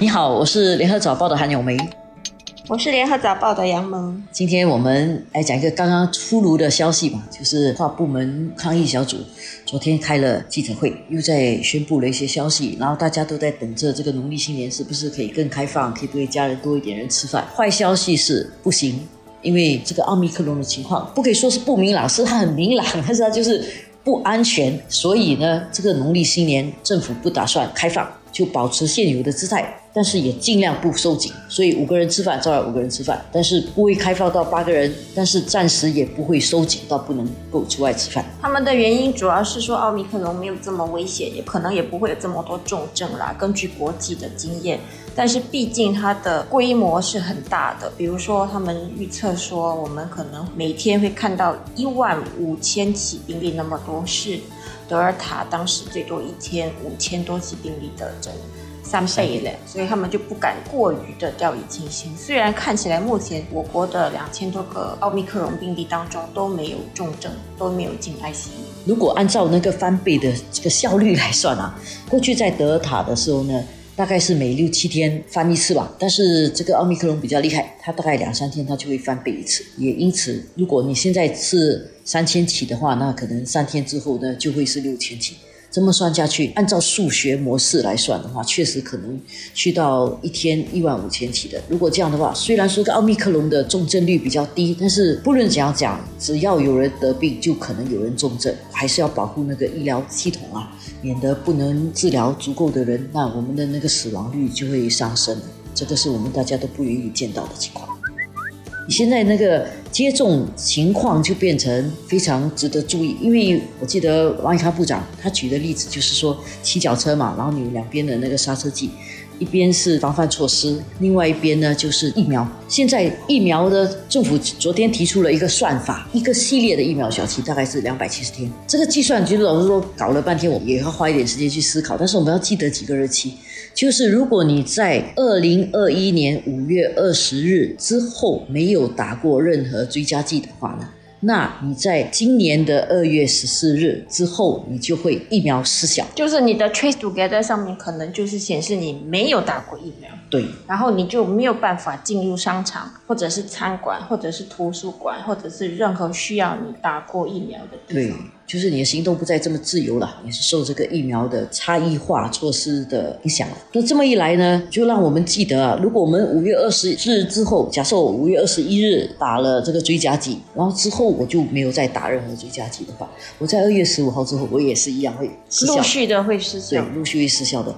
你好，我是联合早报的韩永梅。我是联合早报的杨萌。今天我们来讲一个刚刚出炉的消息吧，就是跨部门抗疫小组昨天开了记者会，又在宣布了一些消息，然后大家都在等着这个农历新年是不是可以更开放，可以对家人多一点人吃饭。坏消息是不行，因为这个奥密克戎的情况不可以说是不明朗，是它很明朗，但是它就是不安全，所以呢，这个农历新年政府不打算开放。就保持现有的姿态，但是也尽量不收紧。所以五个人吃饭照样五个人吃饭，但是不会开放到八个人，但是暂时也不会收紧到不能够出外吃饭。他们的原因主要是说奥密克戎没有这么危险，也可能也不会有这么多重症啦。根据国际的经验，但是毕竟它的规模是很大的。比如说，他们预测说我们可能每天会看到一万五千起病例那么多是。德尔塔当时最多一天五千多起病例的整三倍了，所以他们就不敢过于的掉以轻心。虽然看起来目前我国的两千多个奥密克戎病例当中都没有重症，都没有进 ICU。如果按照那个翻倍的这个效率来算啊，过去在德尔塔的时候呢？大概是每六七天翻一次吧，但是这个奥密克戎比较厉害，它大概两三天它就会翻倍一次。也因此，如果你现在是三千起的话，那可能三天之后呢就会是六千起。这么算下去，按照数学模式来算的话，确实可能去到一天一万五千起的。如果这样的话，虽然说奥密克戎的重症率比较低，但是不论怎样讲，只要有人得病，就可能有人重症，还是要保护那个医疗系统啊，免得不能治疗足够的人，那我们的那个死亡率就会上升。这个是我们大家都不愿意见到的情况。你现在那个接种情况就变成非常值得注意，因为我记得王以康部长他举的例子就是说骑脚车嘛，然后你两边的那个刹车剂，一边是防范措施，另外一边呢就是疫苗。现在疫苗的政府昨天提出了一个算法，一个系列的疫苗小期大概是两百七十天，这个计算其实老实说搞了半天，我们也要花一点时间去思考，但是我们要记得几个日期。就是如果你在二零二一年五月二十日之后没有打过任何追加剂的话呢？那你在今年的二月十四日之后，你就会疫苗失效。就是你的 Trace Together 上面可能就是显示你没有打过疫苗。对。然后你就没有办法进入商场，或者是餐馆，或者是图书馆，或者是任何需要你打过疫苗的地方。对。就是你的行动不再这么自由了，也是受这个疫苗的差异化措施的影响了。那这么一来呢，就让我们记得啊，如果我们五月二十日之后，假设我五月二十一日打了这个追加剂，然后之后我就没有再打任何追加剂的话，我在二月十五号之后，我也是一样会失效，陆续的会失效，对，陆续会失效的。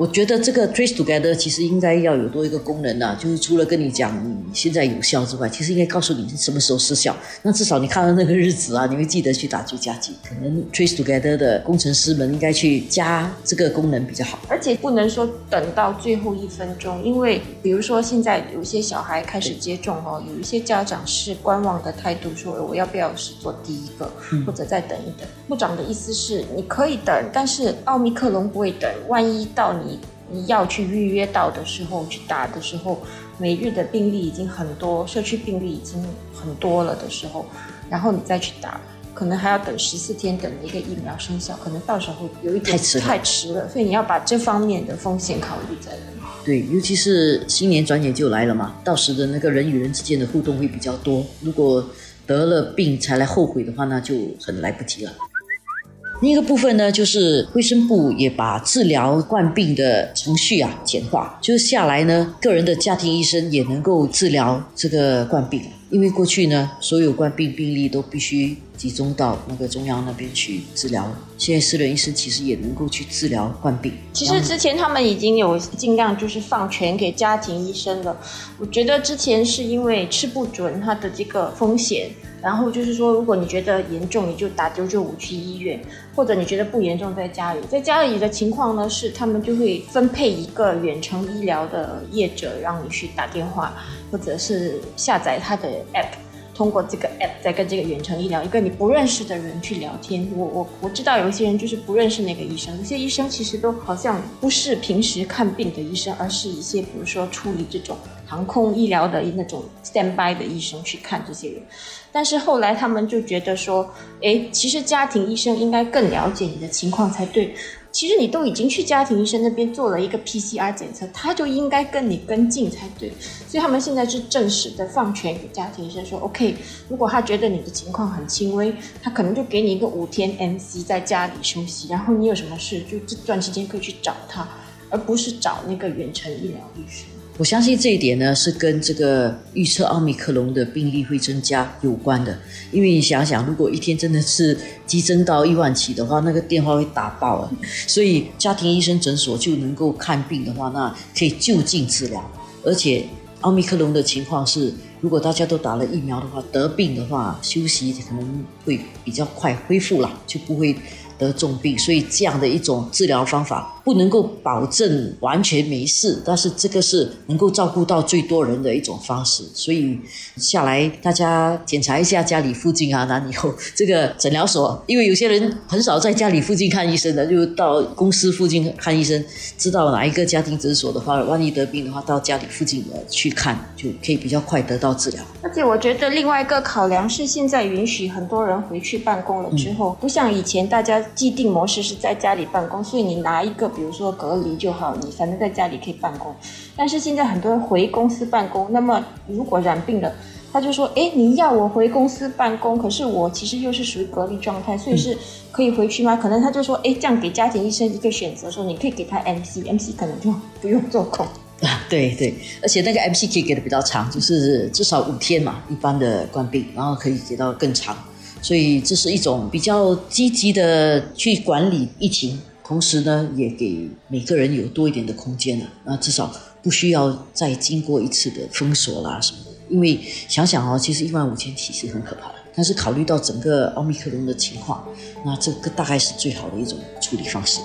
我觉得这个 trace together 其实应该要有多一个功能呐，就是除了跟你讲你现在有效之外，其实应该告诉你是什么时候失效。那至少你看到那个日子啊，你会记得去打追加剂。可能 trace together 的工程师们应该去加这个功能比较好。而且不能说等到最后一分钟，因为比如说现在有些小孩开始接种哦，有一些家长是观望的态度，说我要不要是做第一个，或者再等一等。部长的意思是你可以等，但是奥密克戎不会等，万一到你。你要去预约到的时候去打的时候，每日的病例已经很多，社区病例已经很多了的时候，然后你再去打，可能还要等十四天，等一个疫苗生效，可能到时候有一点太迟了，所以你要把这方面的风险考虑在内。对，尤其是新年转眼就来了嘛，到时的那个人与人之间的互动会比较多，如果得了病才来后悔的话，那就很来不及了。另一个部分呢，就是卫生部也把治疗冠病的程序啊简化，就是下来呢，个人的家庭医生也能够治疗这个冠病。因为过去呢，所有冠病病例都必须集中到那个中央那边去治疗，现在私人医生其实也能够去治疗冠病。其实之前他们已经有尽量就是放权给家庭医生了，我觉得之前是因为吃不准他的这个风险。然后就是说，如果你觉得严重，你就打九九五去医院；或者你觉得不严重，在家里。在家里的情况呢，是他们就会分配一个远程医疗的业者，让你去打电话，或者是下载他的 app，通过这个 app 在跟这个远程医疗一个你不认识的人去聊天。我我我知道有一些人就是不认识那个医生，有些医生其实都好像不是平时看病的医生，而是一些比如说处理这种。航空医疗的那种 standby 的医生去看这些人，但是后来他们就觉得说，哎，其实家庭医生应该更了解你的情况才对。其实你都已经去家庭医生那边做了一个 PCR 检测，他就应该跟你跟进才对。所以他们现在是正式的放权给家庭医生说，OK，如果他觉得你的情况很轻微，他可能就给你一个五天 MC 在家里休息，然后你有什么事就这段期间可以去找他，而不是找那个远程医疗医生。我相信这一点呢，是跟这个预测奥密克戎的病例会增加有关的。因为你想想，如果一天真的是激增到一万起的话，那个电话会打爆了。所以家庭医生诊所就能够看病的话，那可以就近治疗。而且奥密克戎的情况是，如果大家都打了疫苗的话，得病的话休息可能会比较快恢复了，就不会。得重病，所以这样的一种治疗方法不能够保证完全没事，但是这个是能够照顾到最多人的一种方式。所以下来大家检查一下家里附近啊，哪里有这个诊疗所？因为有些人很少在家里附近看医生的，就到公司附近看医生。知道哪一个家庭诊所的话，万一得病的话，到家里附近的去看，就可以比较快得到治疗。而且我觉得另外一个考量是，现在允许很多人回去办公了之后，不像以前大家。既定模式是在家里办公，所以你拿一个，比如说隔离就好，你反正在家里可以办公。但是现在很多人回公司办公，那么如果染病了，他就说：“哎，你要我回公司办公，可是我其实又是属于隔离状态，所以是可以回去吗？”可能他就说：“哎，这样给家庭医生一个选择，说你可以给他 MC，MC 可能就不用做空。”啊，对对，而且那个 MC 可以给的比较长，就是至少五天嘛，一般的冠病，然后可以给到更长。所以这是一种比较积极的去管理疫情，同时呢，也给每个人有多一点的空间了。那至少不需要再经过一次的封锁啦什么的。因为想想哦，其实一万五千起是很可怕的，但是考虑到整个奥密克戎的情况，那这个大概是最好的一种处理方式。